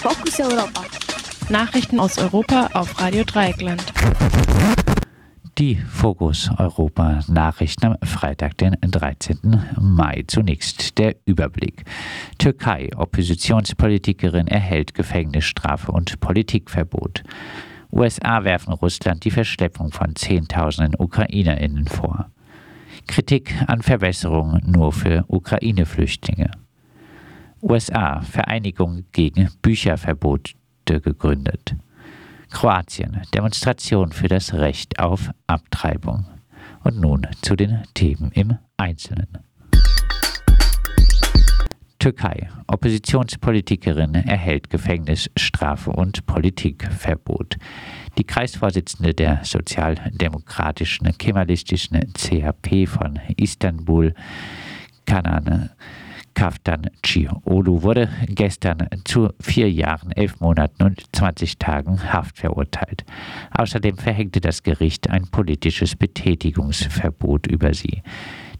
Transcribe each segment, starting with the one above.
Fokus Europa. Nachrichten aus Europa auf Radio Dreieckland. Die Fokus Europa Nachrichten am Freitag, den 13. Mai. Zunächst der Überblick. Türkei, Oppositionspolitikerin erhält Gefängnisstrafe und Politikverbot. USA werfen Russland die Verschleppung von Zehntausenden Ukrainerinnen vor. Kritik an Verbesserungen nur für Ukraine-Flüchtlinge. USA, Vereinigung gegen Bücherverbote gegründet. Kroatien, Demonstration für das Recht auf Abtreibung. Und nun zu den Themen im Einzelnen. Türkei. Oppositionspolitikerin erhält Gefängnisstrafe und Politikverbot. Die Kreisvorsitzende der sozialdemokratischen kemalistischen CHP von Istanbul, Kanane, Kaftan Ciolu wurde gestern zu vier Jahren, elf Monaten und 20 Tagen Haft verurteilt. Außerdem verhängte das Gericht ein politisches Betätigungsverbot über sie.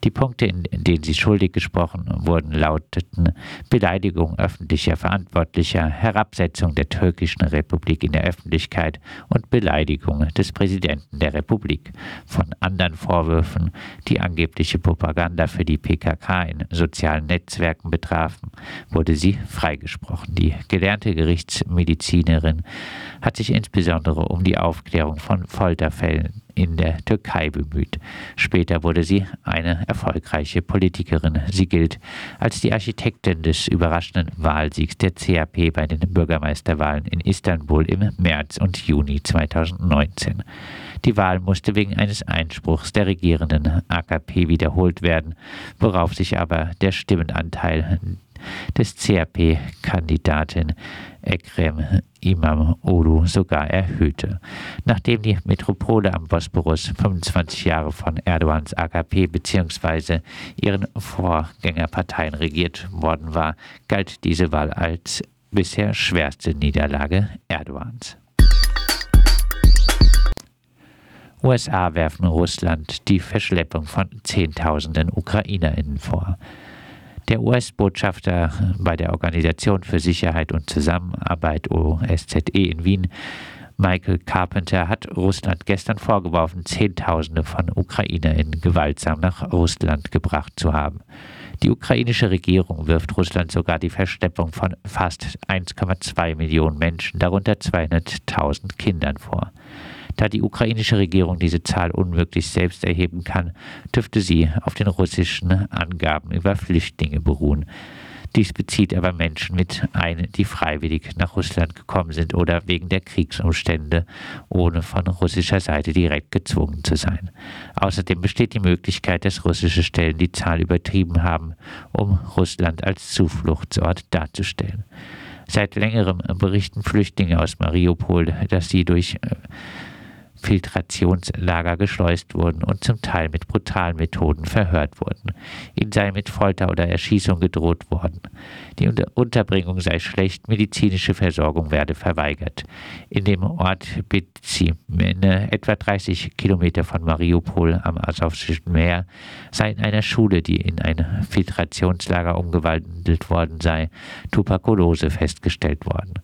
Die Punkte, in denen sie schuldig gesprochen wurden, lauteten Beleidigung öffentlicher Verantwortlicher, Herabsetzung der türkischen Republik in der Öffentlichkeit und Beleidigung des Präsidenten der Republik. Von anderen Vorwürfen, die angebliche Propaganda für die PKK in sozialen Netzwerken betrafen, wurde sie freigesprochen. Die gelernte Gerichtsmedizinerin hat sich insbesondere um die Aufklärung von Folterfällen in der Türkei bemüht. Später wurde sie eine erfolgreiche Politikerin. Sie gilt als die Architektin des überraschenden Wahlsiegs der CAP bei den Bürgermeisterwahlen in Istanbul im März und Juni 2019. Die Wahl musste wegen eines Einspruchs der regierenden AKP wiederholt werden, worauf sich aber der Stimmenanteil des CRP-Kandidaten Ekrem Imam-Olu sogar erhöhte. Nachdem die Metropole am Bosporus 25 Jahre von Erdogans AKP bzw. ihren Vorgängerparteien regiert worden war, galt diese Wahl als bisher schwerste Niederlage Erdogans. USA werfen Russland die Verschleppung von Zehntausenden Ukrainerinnen vor. Der US-Botschafter bei der Organisation für Sicherheit und Zusammenarbeit OSZE in Wien, Michael Carpenter, hat Russland gestern vorgeworfen, Zehntausende von UkrainerInnen gewaltsam nach Russland gebracht zu haben. Die ukrainische Regierung wirft Russland sogar die Versteppung von fast 1,2 Millionen Menschen, darunter 200.000 Kindern vor. Da die ukrainische Regierung diese Zahl unmöglich selbst erheben kann, dürfte sie auf den russischen Angaben über Flüchtlinge beruhen. Dies bezieht aber Menschen mit ein, die freiwillig nach Russland gekommen sind oder wegen der Kriegsumstände, ohne von russischer Seite direkt gezwungen zu sein. Außerdem besteht die Möglichkeit, dass russische Stellen die Zahl übertrieben haben, um Russland als Zufluchtsort darzustellen. Seit längerem berichten Flüchtlinge aus Mariupol, dass sie durch äh, Filtrationslager geschleust wurden und zum Teil mit brutalen Methoden verhört wurden. Ihnen sei mit Folter oder Erschießung gedroht worden. Die Unterbringung sei schlecht, medizinische Versorgung werde verweigert. In dem Ort Bezimene, etwa 30 Kilometer von Mariupol am Asowschen Meer, sei in einer Schule, die in ein Filtrationslager umgewandelt worden sei, Tuberkulose festgestellt worden.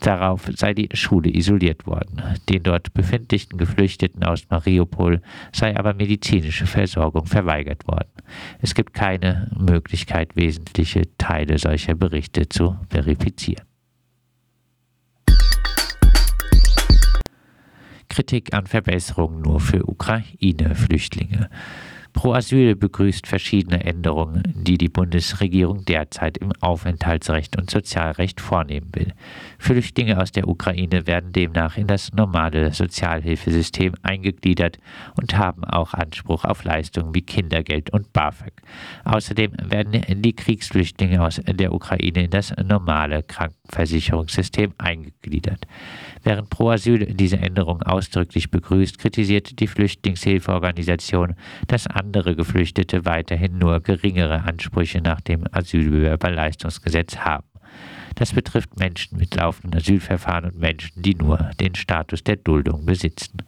Darauf sei die Schule isoliert worden. Den dort befindlichen Geflüchteten aus Mariupol sei aber medizinische Versorgung verweigert worden. Es gibt keine Möglichkeit, wesentliche Teile solcher Berichte zu verifizieren. Kritik an Verbesserungen nur für Ukraine-Flüchtlinge. Pro Asyl begrüßt verschiedene Änderungen, die die Bundesregierung derzeit im Aufenthaltsrecht und Sozialrecht vornehmen will. Flüchtlinge aus der Ukraine werden demnach in das normale Sozialhilfesystem eingegliedert und haben auch Anspruch auf Leistungen wie Kindergeld und BAföG. Außerdem werden die Kriegsflüchtlinge aus der Ukraine in das normale Krankenversicherungssystem eingegliedert. Während Pro Asyl diese Änderung ausdrücklich begrüßt, kritisiert die Flüchtlingshilfeorganisation, dass andere Geflüchtete weiterhin nur geringere Ansprüche nach dem Asylbewerberleistungsgesetz haben. Das betrifft Menschen mit laufenden Asylverfahren und Menschen, die nur den Status der Duldung besitzen.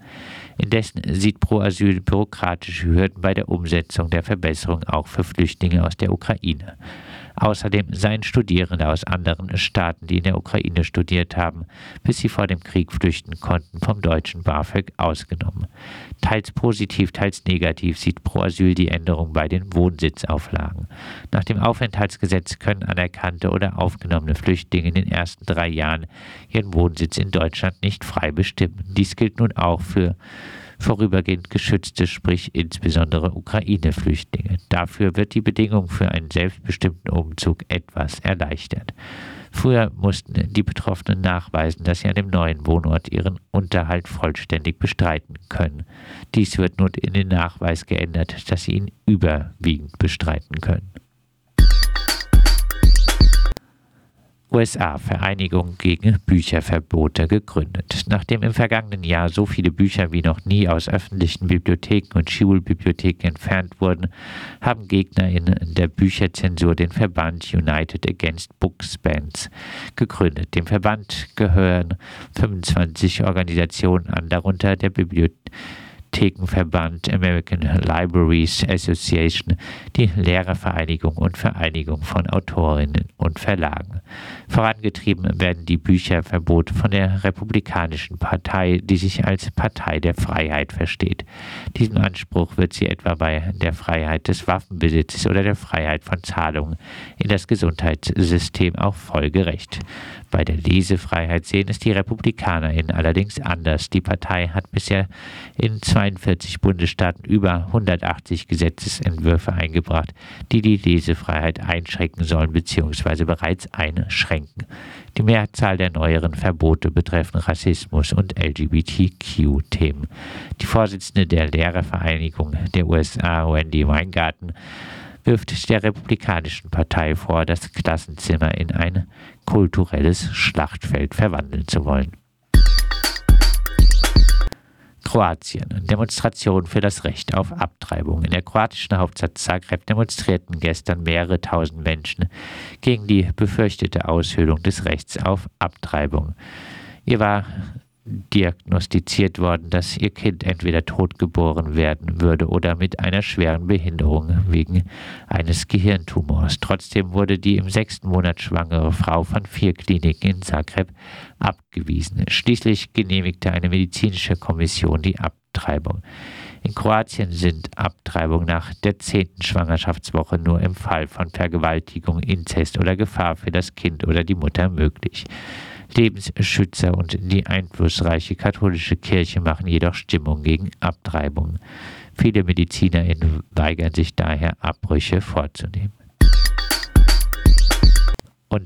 Indessen sieht Pro Asyl bürokratische Hürden bei der Umsetzung der Verbesserung auch für Flüchtlinge aus der Ukraine. Außerdem seien Studierende aus anderen Staaten, die in der Ukraine studiert haben, bis sie vor dem Krieg flüchten konnten, vom deutschen BAföG ausgenommen. Teils positiv, teils negativ sieht Pro Asyl die Änderung bei den Wohnsitzauflagen. Nach dem Aufenthaltsgesetz können anerkannte oder aufgenommene Flüchtlinge in den ersten drei Jahren ihren Wohnsitz in Deutschland nicht frei bestimmen. Dies gilt nun auch für vorübergehend geschützte, sprich insbesondere Ukraine-Flüchtlinge. Dafür wird die Bedingung für einen selbstbestimmten Umzug etwas erleichtert. Früher mussten die Betroffenen nachweisen, dass sie an dem neuen Wohnort ihren Unterhalt vollständig bestreiten können. Dies wird nun in den Nachweis geändert, dass sie ihn überwiegend bestreiten können. USA-Vereinigung gegen Bücherverbote gegründet. Nachdem im vergangenen Jahr so viele Bücher wie noch nie aus öffentlichen Bibliotheken und Schulbibliotheken entfernt wurden, haben GegnerInnen der Bücherzensur den Verband United Against Books Bans gegründet. Dem Verband gehören 25 Organisationen an, darunter der Bibliothek Bibliothekenverband, American Libraries Association, die Lehrervereinigung und Vereinigung von Autorinnen und Verlagen. Vorangetrieben werden die Bücherverbote von der Republikanischen Partei, die sich als Partei der Freiheit versteht. Diesem Anspruch wird sie etwa bei der Freiheit des Waffenbesitzes oder der Freiheit von Zahlungen in das Gesundheitssystem auch folgerecht. Bei der Lesefreiheit sehen es die RepublikanerInnen allerdings anders. Die Partei hat bisher in 42 Bundesstaaten über 180 Gesetzesentwürfe eingebracht, die die Lesefreiheit einschränken sollen bzw. bereits einschränken. Die Mehrzahl der neueren Verbote betreffen Rassismus und LGBTQ-Themen. Die Vorsitzende der Lehrervereinigung der USA, Wendy Weingarten, wirft der Republikanischen Partei vor, das Klassenzimmer in ein kulturelles Schlachtfeld verwandeln zu wollen. Kroatien. Demonstration für das Recht auf Abtreibung. In der kroatischen Hauptstadt Zagreb demonstrierten gestern mehrere tausend Menschen gegen die befürchtete Aushöhlung des Rechts auf Abtreibung. Ihr war diagnostiziert worden, dass ihr Kind entweder tot geboren werden würde oder mit einer schweren Behinderung wegen eines Gehirntumors. Trotzdem wurde die im sechsten Monat schwangere Frau von vier Kliniken in Zagreb abgewiesen. Schließlich genehmigte eine medizinische Kommission die Abtreibung. In Kroatien sind Abtreibungen nach der zehnten Schwangerschaftswoche nur im Fall von Vergewaltigung, Inzest oder Gefahr für das Kind oder die Mutter möglich. Lebensschützer und die einflussreiche katholische Kirche machen jedoch Stimmung gegen Abtreibungen. Viele MedizinerInnen weigern sich daher, Abbrüche vorzunehmen.